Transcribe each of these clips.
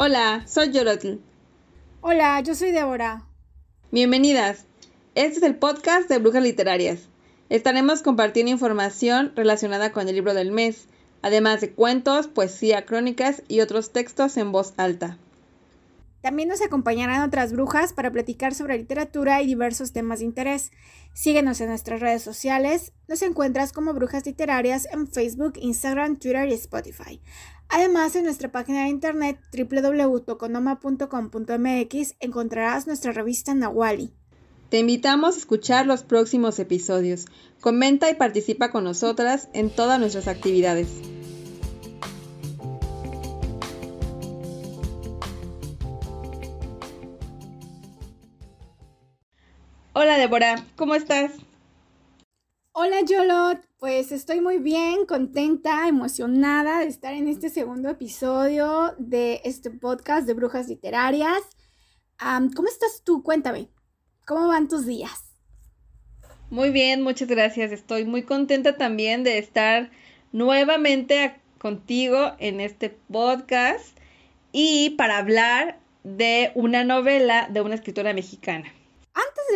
Hola, soy Yorotl. Hola, yo soy Débora. Bienvenidas. Este es el podcast de Brujas Literarias. Estaremos compartiendo información relacionada con el libro del mes, además de cuentos, poesía, crónicas y otros textos en voz alta. También nos acompañarán otras brujas para platicar sobre literatura y diversos temas de interés. Síguenos en nuestras redes sociales. Nos encuentras como Brujas Literarias en Facebook, Instagram, Twitter y Spotify. Además, en nuestra página de internet www.toconoma.com.mx encontrarás nuestra revista Nawali. Te invitamos a escuchar los próximos episodios. Comenta y participa con nosotras en todas nuestras actividades. Hola Débora, ¿cómo estás? Hola Yolot, pues estoy muy bien, contenta, emocionada de estar en este segundo episodio de este podcast de Brujas Literarias. ¿Cómo estás tú? Cuéntame, ¿cómo van tus días? Muy bien, muchas gracias. Estoy muy contenta también de estar nuevamente contigo en este podcast y para hablar de una novela de una escritora mexicana.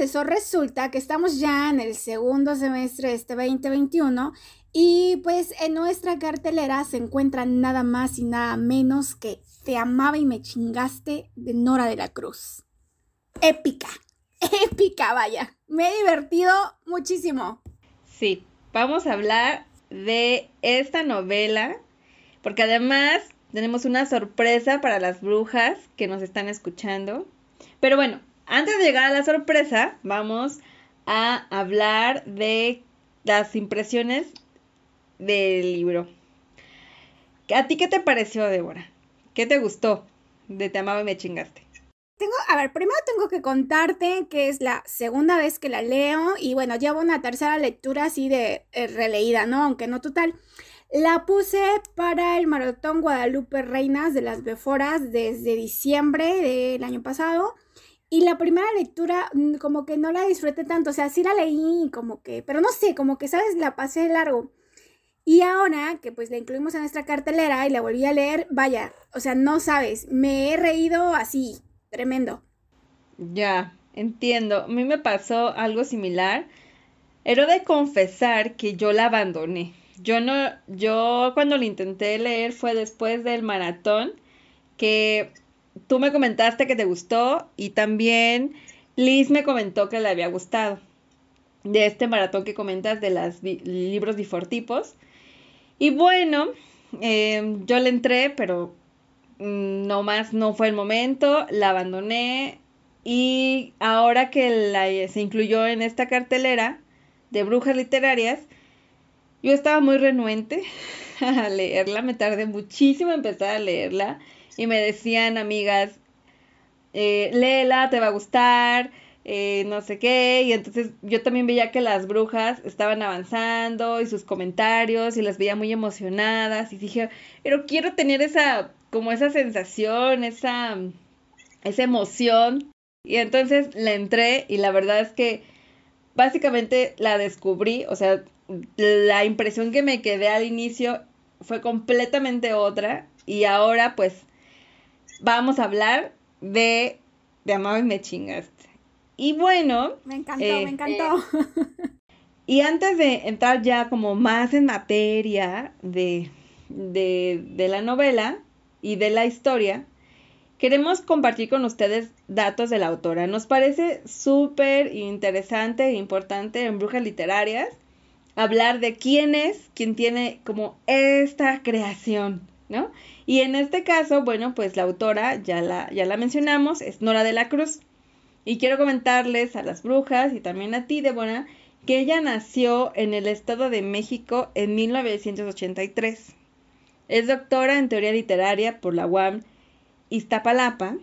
Eso, resulta que estamos ya en el segundo semestre de este 2021 y pues en nuestra cartelera se encuentra nada más y nada menos que Te amaba y me chingaste de Nora de la Cruz. Épica, épica, vaya. Me he divertido muchísimo. Sí, vamos a hablar de esta novela porque además tenemos una sorpresa para las brujas que nos están escuchando. Pero bueno, antes de llegar a la sorpresa, vamos a hablar de las impresiones del libro. ¿A ti qué te pareció, Débora? ¿Qué te gustó de Te amaba y me chingaste? Tengo, a ver, primero tengo que contarte que es la segunda vez que la leo y bueno, llevo una tercera lectura así de eh, releída, ¿no? Aunque no total. La puse para el maratón Guadalupe Reinas de las Beforas desde diciembre del año pasado y la primera lectura mm, como que no la disfruté tanto, o sea, sí la leí como que, pero no sé, como que, ¿sabes? La pasé largo. Y ahora que pues la incluimos en nuestra cartelera y la volví a leer, vaya, o sea, no sabes, me he reído así, tremendo. Ya, entiendo. A mí me pasó algo similar. Era de confesar que yo la abandoné. Yo no, yo cuando la intenté leer fue después del maratón que tú me comentaste que te gustó y también Liz me comentó que le había gustado de este maratón que comentas de los libros bifortipos. Y bueno, em, yo le entré, pero mm, no más, no fue el momento, la abandoné y ahora que se incluyó en esta cartelera de brujas literarias, yo estaba muy renuente a leerla, me tardé muchísimo en empezar a leerla y me decían amigas, eh, léela, te va a gustar, eh, no sé qué, y entonces yo también veía que las brujas estaban avanzando y sus comentarios y las veía muy emocionadas y dije, pero quiero tener esa, como esa sensación, esa, esa emoción. Y entonces la entré y la verdad es que básicamente la descubrí, o sea, la impresión que me quedé al inicio fue completamente otra y ahora pues vamos a hablar de De Amado y me chingaste. Y bueno. Me encantó, me encantó. Eh, y antes de entrar ya como más en materia de, de, de la novela y de la historia, queremos compartir con ustedes datos de la autora. Nos parece súper interesante e importante en Brujas Literarias hablar de quién es quien tiene como esta creación, Y en este caso, bueno, pues la autora, ya la, ya la mencionamos, es Nora de la Cruz. Y quiero comentarles a las brujas y también a ti, Débora, que ella nació en el Estado de México en 1983. Es doctora en teoría literaria por la UAM Iztapalapa.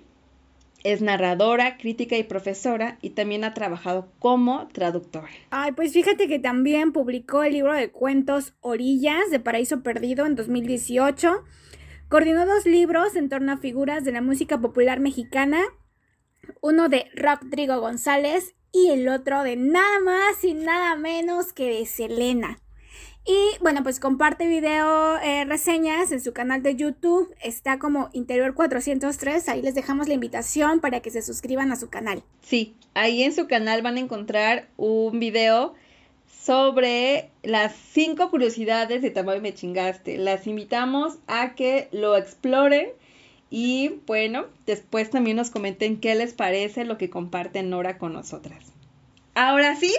Es narradora, crítica y profesora y también ha trabajado como traductora. Ay, pues fíjate que también publicó el libro de cuentos Orillas de Paraíso Perdido en 2018 Coordinó dos libros en torno a figuras de la música popular mexicana, uno de Rodrigo González y el otro de nada más y nada menos que de Selena. Y bueno, pues comparte video eh, reseñas en su canal de YouTube. Está como Interior 403. Ahí les dejamos la invitación para que se suscriban a su canal. Sí, ahí en su canal van a encontrar un video sobre las cinco curiosidades de Tamayo Me Chingaste. Las invitamos a que lo exploren y bueno, después también nos comenten qué les parece lo que comparte Nora con nosotras. Ahora sí,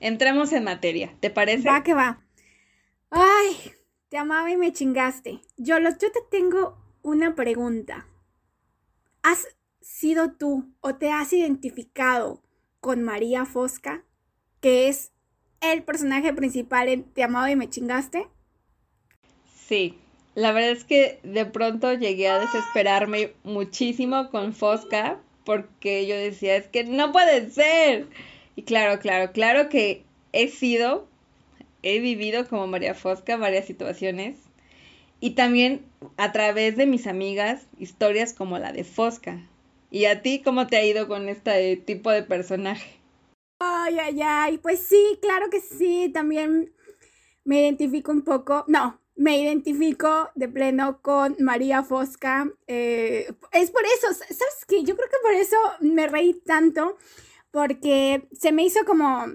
entremos en materia. ¿Te parece? Va que va. Ay, te amaba y me chingaste. Yo, yo te tengo una pregunta. ¿Has sido tú o te has identificado con María Fosca, que es el personaje principal en Te amaba y me chingaste? Sí, la verdad es que de pronto llegué a desesperarme muchísimo con Fosca porque yo decía, es que no puede ser. Y claro, claro, claro que he sido he vivido como María Fosca varias situaciones y también a través de mis amigas historias como la de Fosca. ¿Y a ti cómo te ha ido con este tipo de personaje? Ay, ay, ay, pues sí, claro que sí, también me identifico un poco, no, me identifico de pleno con María Fosca. Eh, es por eso, ¿sabes qué? Yo creo que por eso me reí tanto, porque se me hizo como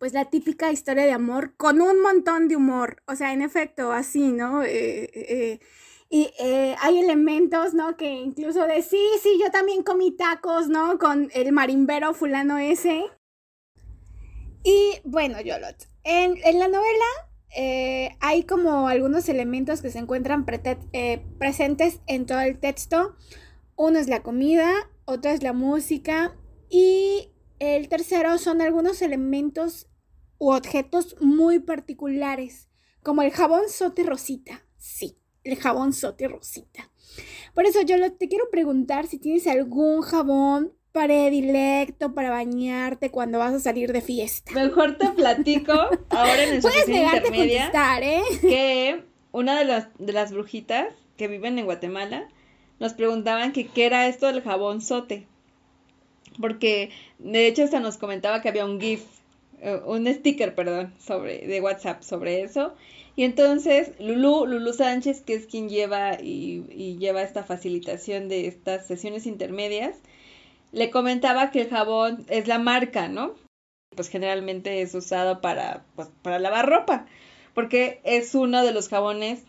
pues la típica historia de amor con un montón de humor, o sea, en efecto, así, ¿no? Eh, eh, y eh, hay elementos, ¿no? Que incluso de sí, sí, yo también comí tacos, ¿no? Con el marimbero fulano ese. Y bueno, Yolot, en, en la novela hay como algunos elementos que se encuentran presentes en todo el texto. Uno es la comida, otro es la música y el tercero son algunos elementos u objetos muy particulares, como el jabón sote rosita. Sí, el jabón sote rosita. Por eso yo te quiero preguntar si tienes algún jabón predilecto para bañarte cuando vas a salir de fiesta. Mejor te platico ahora en el Puedes negarte a contestar, ¿eh? que una de las, de las brujitas que viven en Guatemala nos preguntaban que qué era esto del jabón sote. Porque de hecho hasta nos comentaba que había un GIF un sticker, perdón, sobre, de WhatsApp sobre eso. Y entonces Lulu, Lulu Sánchez, que es quien lleva y, lleva esta facilitación de estas sesiones intermedias, le comentaba que el jabón es la marca, ¿no? Pues generalmente es usado para, pues, para lavar ropa, porque es uno de los jabones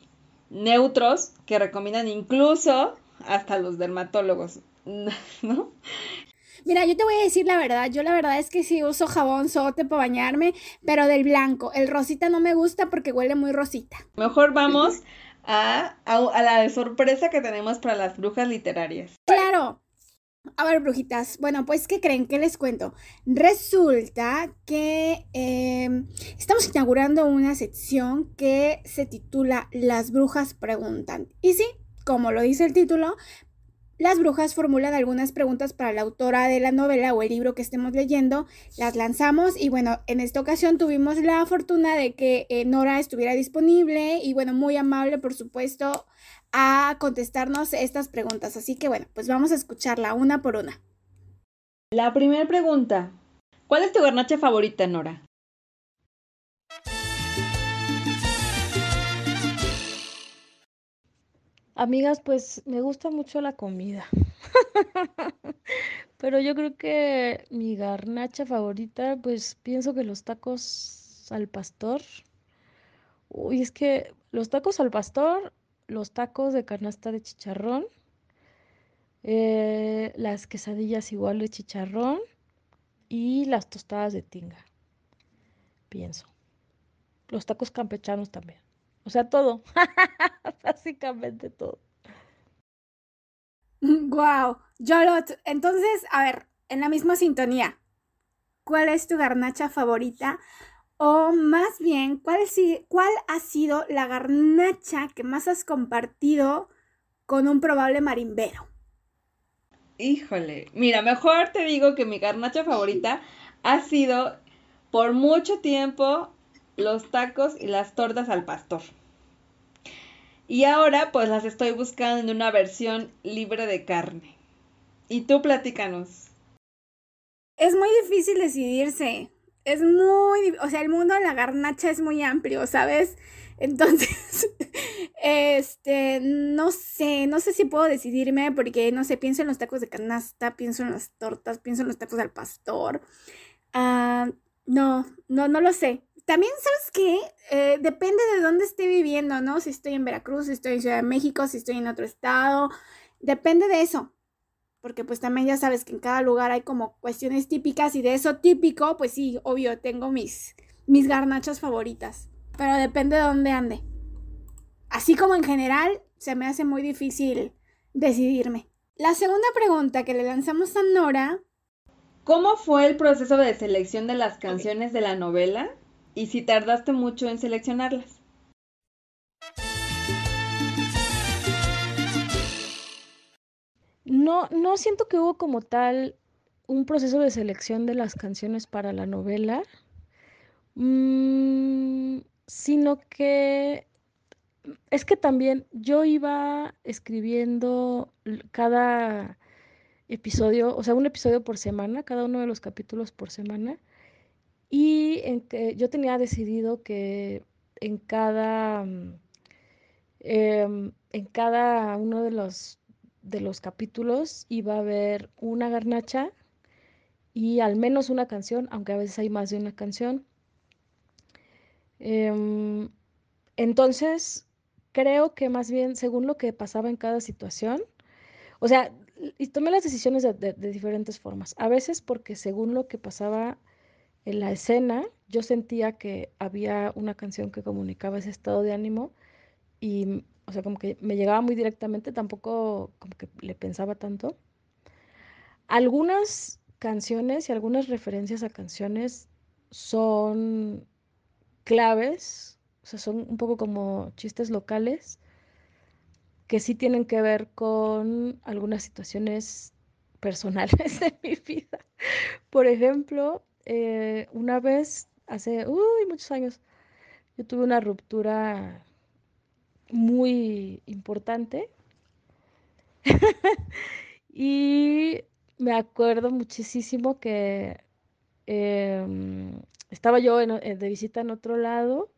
neutros que recomiendan incluso hasta los dermatólogos, ¿no? Mira, yo te voy a decir la verdad. Yo la verdad es que sí uso jabón sote para bañarme, pero del blanco. El rosita no me gusta porque huele muy rosita. Mejor vamos a, a, la sorpresa que tenemos para las brujas literarias. Claro. A ver, brujitas. Bueno, pues, ¿qué creen? ¿Qué les cuento? Resulta que em, estamos inaugurando una sección que se titula Las brujas preguntan. Y sí, como lo dice el título, las brujas formulan algunas preguntas para la autora de la novela o el libro que estemos leyendo, las lanzamos y bueno, en esta ocasión tuvimos la fortuna de que eh, Nora estuviera disponible y bueno, muy amable por supuesto a contestarnos estas preguntas. Así que bueno, pues vamos a escucharla una por una. La primera pregunta, ¿cuál es tu garnacha favorita, Nora? Amigas, pues me gusta mucho la comida. Pero yo creo que mi garnacha favorita, pues pienso que los tacos al pastor. Uy, es que los tacos al pastor, los tacos de canasta de chicharrón, eh, las quesadillas igual de chicharrón y las tostadas de tinga. Pienso. Los tacos campechanos también. O sea, todo. Básicamente todo. Wow. Yolot, entonces, a ver, en la misma sintonía, ¿cuál es tu garnacha favorita? O más bien, ¿cuál, ¿cuál ha sido la garnacha que más has compartido con un probable marimbero? Híjole, mira, mejor te digo que mi garnacha favorita ha sido por mucho tiempo los tacos y las tortas al pastor. Y ahora pues las estoy buscando en una versión libre de carne. Y tú platícanos. Es muy difícil decidirse. es muy, o sea, el mundo de la garnacha es muy amplio, ¿sabes? Entonces, este, no sé, no sé si puedo decidirme porque, no sé, pienso en los tacos de canasta, pienso en las tortas, pienso en los tacos al pastor. Ah, no, no, no lo sé. También, ¿sabes qué? Eh, depende de dónde esté viviendo, ¿no? Si estoy en Veracruz, si estoy en Ciudad de México, si estoy en otro estado. Depende de eso. Porque pues también ya sabes que en cada lugar hay como cuestiones típicas y de eso típico, pues sí, obvio, tengo mis, mis garnachas favoritas. Pero depende de dónde ande. Así como en general, se me hace muy difícil decidirme. La segunda pregunta que le lanzamos a Nora. ¿Cómo fue el proceso de selección de las canciones de la novela? Y si tardaste mucho en seleccionarlas. No, no siento que hubo como tal un proceso de selección de las canciones para la novela, mm, sino que es que también yo iba escribiendo cada episodio, o sea, un episodio por semana, cada uno de los capítulos por semana, y yo tenía decidido que en cada, mm, em, en cada uno de los, de los capítulos iba a haber una garnacha y al menos una canción, aunque a veces hay más de una canción. Em, entonces, creo que más bien según lo que pasaba en cada situación, o sea, y tomé las decisiones de diferentes formas. A veces porque según lo que pasaba en la escena yo sentía que había una canción que comunicaba ese estado de ánimo y, o sea, como que me llegaba muy directamente, tampoco como que le pensaba tanto. Algunas canciones y algunas referencias a canciones son claves, o sea, son un poco como chistes locales que sí tienen que ver con algunas situaciones personales de mi vida. Por ejemplo, eh, una vez, hace uy, muchos años, yo tuve una ruptura muy importante y me acuerdo muchísimo que em, estaba yo eh, de visita en otro lado,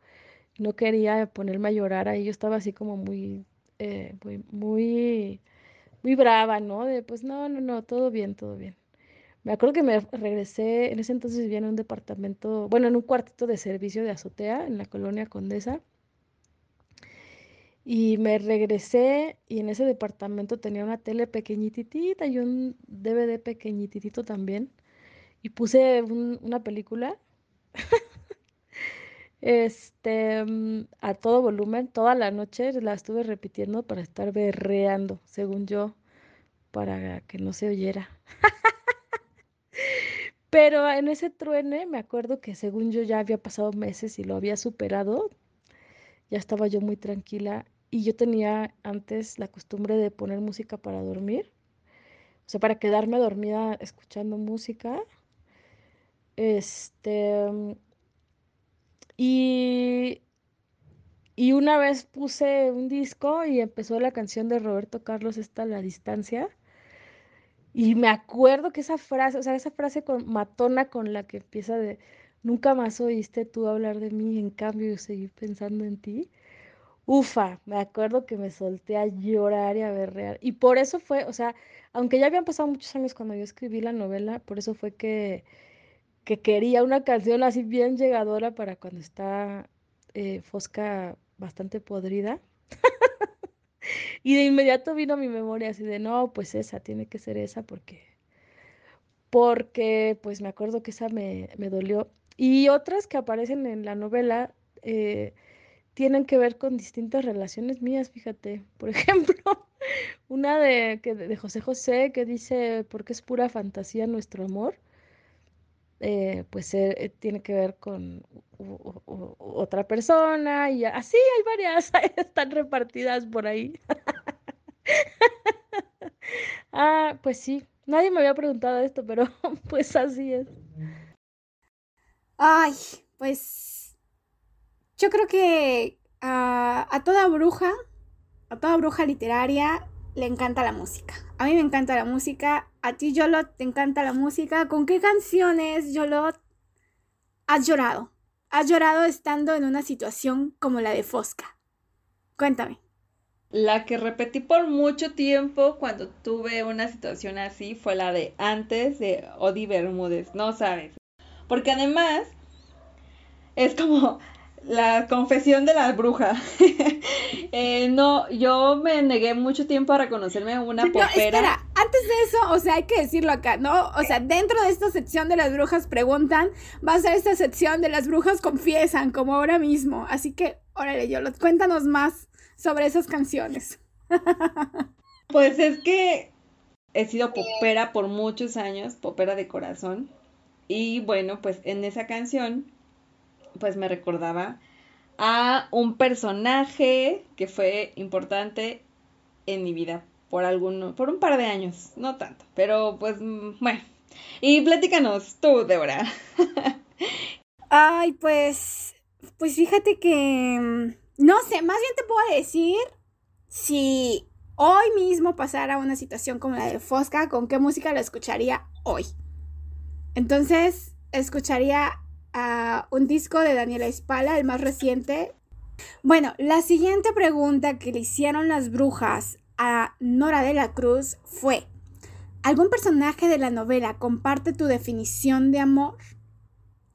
no quería ponerme a llorar ahí, yo estaba así como muy, eh, muy, muy, muy brava, ¿no? De pues no, no, no, todo bien, todo bien. Me acuerdo que me regresé, en ese entonces vivía en un departamento, bueno, en un cuartito de servicio de azotea en la colonia Condesa. Y me regresé y en ese departamento tenía una tele pequeñitita y un DVD pequeñitito también. Y puse una película este, mm, a todo volumen, toda la noche la estuve repitiendo para estar berreando, según yo, para que no se oyera. Pero en ese truene me acuerdo que según yo ya había pasado meses y lo había superado, ya estaba yo muy tranquila y yo tenía antes la costumbre de poner música para dormir, o sea, para quedarme dormida escuchando música. Este, y, y una vez puse un disco y empezó la canción de Roberto Carlos, esta La Distancia. Y me acuerdo que esa frase, o sea, esa frase con, matona con la que empieza de, nunca más oíste tú hablar de mí, en cambio yo seguí pensando en ti. Ufa, me acuerdo que me solté a llorar y a berrear. Y por eso fue, o sea, aunque ya habían pasado muchos años cuando yo escribí la novela, por eso fue que, que quería una canción así bien llegadora para cuando está eh, Fosca bastante podrida. Y de inmediato vino a mi memoria así de, no, pues esa, tiene que ser esa porque, porque pues me acuerdo que esa me, dolió. Y otras que aparecen en la novela eh, tienen que ver con distintas relaciones mías, fíjate. Por ejemplo, una de, que, de José José que dice, porque es pura fantasía nuestro amor. Eh, pues eh, tiene que ver con otra persona y así hay varias, están repartidas por ahí. ah, pues sí, nadie me había preguntado esto, pero pues así es. Ay, pues yo creo que a toda bruja, a toda bruja literaria le encanta la música. A mí me encanta la música. A ti, Yolot, te encanta la música. ¿Con qué canciones, Yolot, has llorado? ¿Has llorado estando en una situación como la de Fosca? Cuéntame. La que repetí por mucho tiempo cuando tuve una situación así fue la de antes de Odi Bermúdez, no sabes. Porque además es como la confesión de la bruja. Eh, no, yo me negué mucho tiempo a reconocerme una popera. No, espera, antes de eso, o sea, hay que decirlo acá, ¿no? O sea, dentro de esta sección de las brujas preguntan, va a ser esta sección de las brujas confiesan, como ahora mismo. Así que, órale, yo cuéntanos más sobre esas canciones. pues es que he sido popera por muchos años, popera de corazón. Y bueno, pues en esa canción pues me recordaba a un personaje que fue importante en mi vida por alguno, por un par de años, no tanto, pero pues bueno. Y platícanos tú, Débora. Ay, pues, pues fíjate que, mm, no sé, más bien te puedo decir si hoy mismo pasara una situación como la de Fosca, ¿con qué música la escucharía hoy? Entonces, escucharía a un disco de Daniela Espala, el más reciente. Bueno, la siguiente pregunta que le hicieron las brujas a Nora de la Cruz fue, ¿algún personaje de la novela comparte tu definición de amor?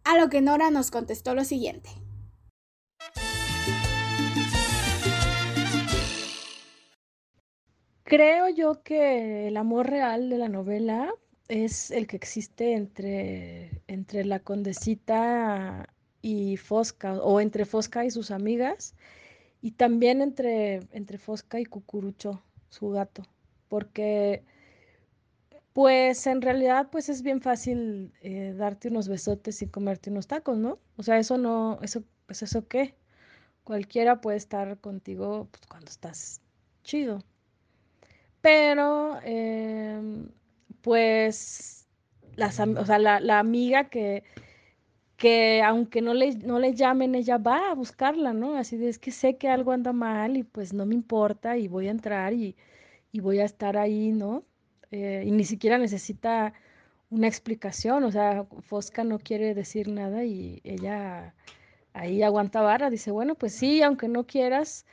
A lo que Nora nos contestó lo siguiente. Creo yo que el amor real de la novela es el que existe entre, entre la condesita y Fosca, o entre Fosca y sus amigas, y también entre, entre Fosca y Cucurucho, su gato, porque pues en realidad pues es bien fácil eh, darte unos besotes y comerte unos tacos, ¿no? O sea, eso no, eso, pues eso qué, cualquiera puede estar contigo pues, cuando estás chido. Pero em, pues las, o sea, la, amiga que, que aunque no le, no le llamen, ella va a buscarla, ¿no? Así de es que sé que algo anda mal y pues no me importa y voy a entrar y, voy a estar ahí, ¿no? Eh, y ni siquiera necesita una explicación, o sea, Fosca no quiere decir nada y ella ahí aguanta vara, dice, bueno, pues sí, aunque no quieras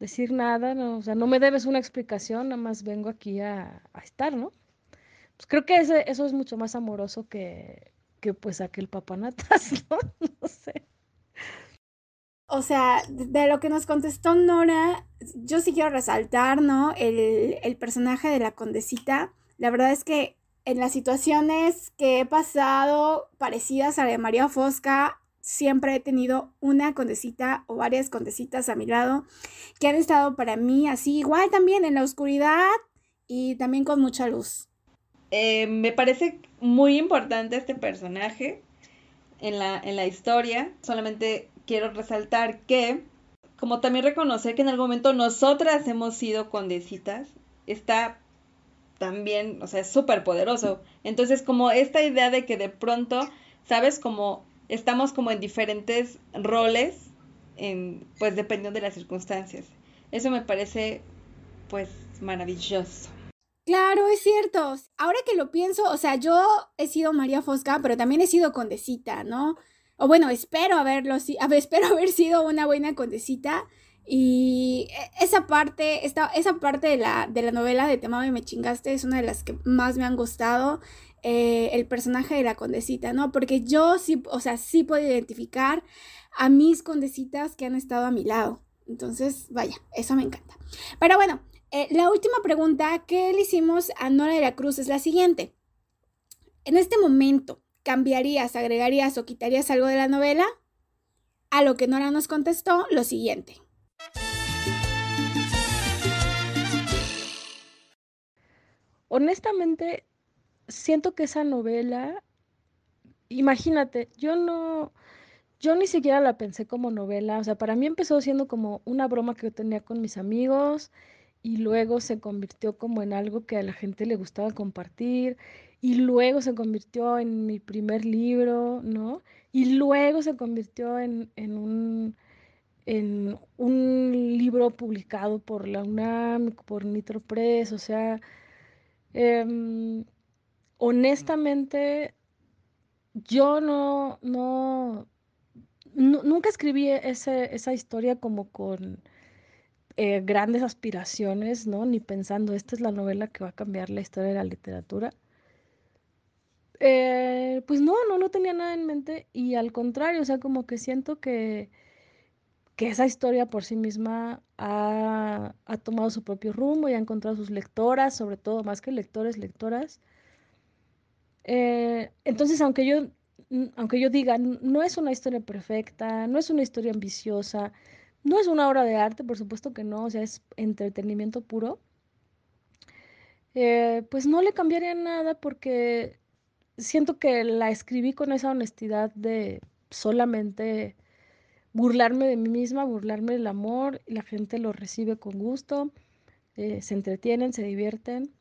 decir nada, no, o sea, no me debes una explicación, nada más vengo aquí a, a estar, ¿no? Pues, creo que eso es mucho más amoroso que, que pues aquel papanatas, ¿no? No sé. O sea, de lo que nos contestó Nora, yo sí quiero resaltar, ¿no? El, el personaje de la condesita. La verdad es que en las situaciones que he pasado parecidas a la de María Fosca, siempre he tenido una condesita o varias condesitas a mi lado que han estado para mí así, igual también en la oscuridad y también con mucha luz. Eh, me parece muy importante este personaje en la, en la historia. Solamente quiero resaltar que, como también reconocer que en algún momento nosotras hemos sido condesitas, está también, o sea, es súper poderoso. Entonces, como esta idea de que de pronto, ¿sabes? Como estamos como en diferentes roles, en, pues dependiendo de las circunstancias. Eso me parece, pues, maravilloso. Claro, es cierto. Ahora que lo pienso, o sea, yo he sido María Fosca, pero también he sido condesita, ¿no? O bueno, espero haberlo, espero haber sido una buena condesita. Y e, esa parte, esta, esa parte de la, de la novela de Te y me chingaste es una de las que más me han gustado. Eh, el personaje de la condesita, ¿no? Porque yo sí, o sea, sí puedo identificar a mis condesitas que han estado a mi lado. Entonces, vaya, eso me encanta. Pero bueno, eh, la última pregunta que le hicimos a Nora de la Cruz es la siguiente. En este momento, ¿cambiarías, agregarías o quitarías algo de la novela? A lo que Nora nos contestó lo siguiente. Honestamente, siento que esa novela, imagínate, yo no, yo ni siquiera la pensé como novela, o sea, para mí empezó siendo como una broma que yo tenía con mis amigos y luego se convirtió como en algo que a la gente le gustaba compartir y luego se convirtió en mi primer libro, ¿no? Y luego se convirtió en, un, en un libro publicado por la UNAM, por Nitro Press, o sea, em, honestamente yo no, no, nunca escribí ese, esa historia como con eh, grandes aspiraciones, ¿no? Ni pensando, esta es la novela que va a cambiar la historia de la literatura. Eh, pues no, no, no tenía nada en mente y al contrario, o sea, como que siento que, que esa historia por sí misma ha, tomado su propio rumbo y ha encontrado sus lectoras, sobre todo más que lectores, lectoras. Eh, entonces, aunque yo, aunque yo diga, no es una historia perfecta, no es una historia ambiciosa, no es una obra de arte, por supuesto que no, o sea, es entretenimiento puro. Eh, pues no le cambiaría nada porque siento que la escribí con esa honestidad de solamente burlarme de mí misma, burlarme del amor, y la gente lo recibe con gusto, eh, se entretienen, se divierten.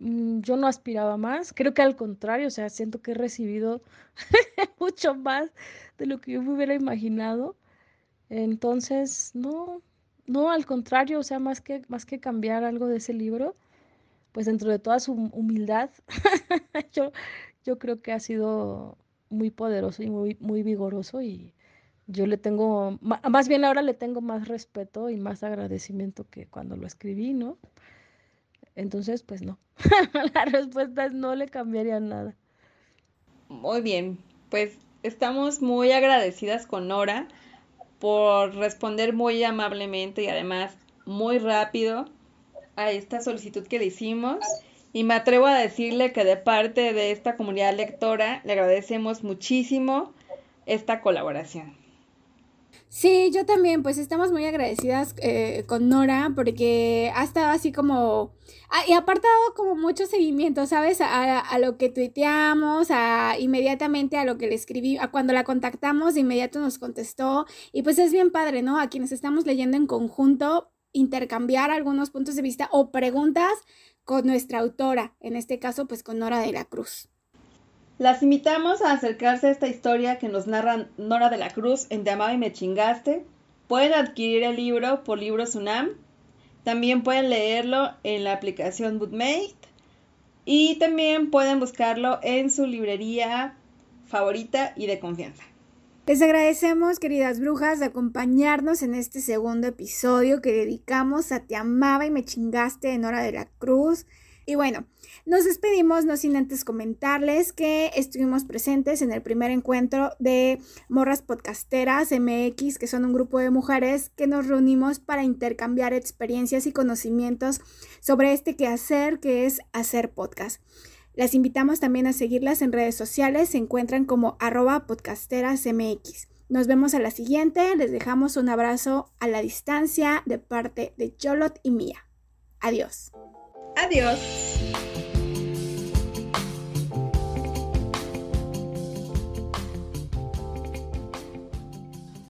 Mm, yo no aspiraba más, creo que al contrario, o sea, siento que he recibido mucho más de lo que yo me hubiera imaginado. Entonces, no, no, al contrario, o sea, más que, más que cambiar algo de ese libro, pues dentro de toda su humildad, yo, yo creo que ha sido muy poderoso y muy, muy vigoroso y yo le tengo, más bien ahora le tengo más respeto y más agradecimiento que cuando lo escribí, ¿no? Entonces, pues no, la respuesta es no le cambiaría nada. Muy bien, pues estamos muy agradecidas con Nora por responder muy amablemente y además muy rápido a esta solicitud que le hicimos. Y me atrevo a decirle que de parte de esta comunidad lectora le agradecemos muchísimo esta colaboración. Sí, yo también, pues estamos muy agradecidas eh, con Nora porque ha estado así como, ah, y ha apartado como mucho seguimiento, ¿sabes? A, a, lo que tuiteamos, a inmediatamente a lo que le escribí, a cuando la contactamos, de inmediato nos contestó y pues es bien padre, ¿no? A quienes estamos leyendo en conjunto, intercambiar algunos puntos de vista o preguntas con nuestra autora, en este caso pues con Nora de la Cruz. Las invitamos a acercarse a esta historia que nos narra Nora de la Cruz en Te amaba y me chingaste. Pueden adquirir el libro por Libros UNAM. También pueden leerlo en la aplicación Bootmate. Y también pueden buscarlo en su librería favorita y de confianza. Les agradecemos, queridas brujas, de acompañarnos en este segundo episodio que dedicamos a Te amaba y me chingaste en Nora de la Cruz. Y bueno, nos despedimos, no sin antes comentarles que estuvimos presentes en el primer encuentro de Morras Podcasteras MX, que son un grupo de mujeres que nos reunimos para intercambiar experiencias y conocimientos sobre este quehacer que es hacer podcast. Las invitamos también a seguirlas en redes sociales, se encuentran como arroba podcasterasmx. Nos vemos a la siguiente, les dejamos un abrazo a la distancia de parte de Jolot y Mía. Adiós. Adiós.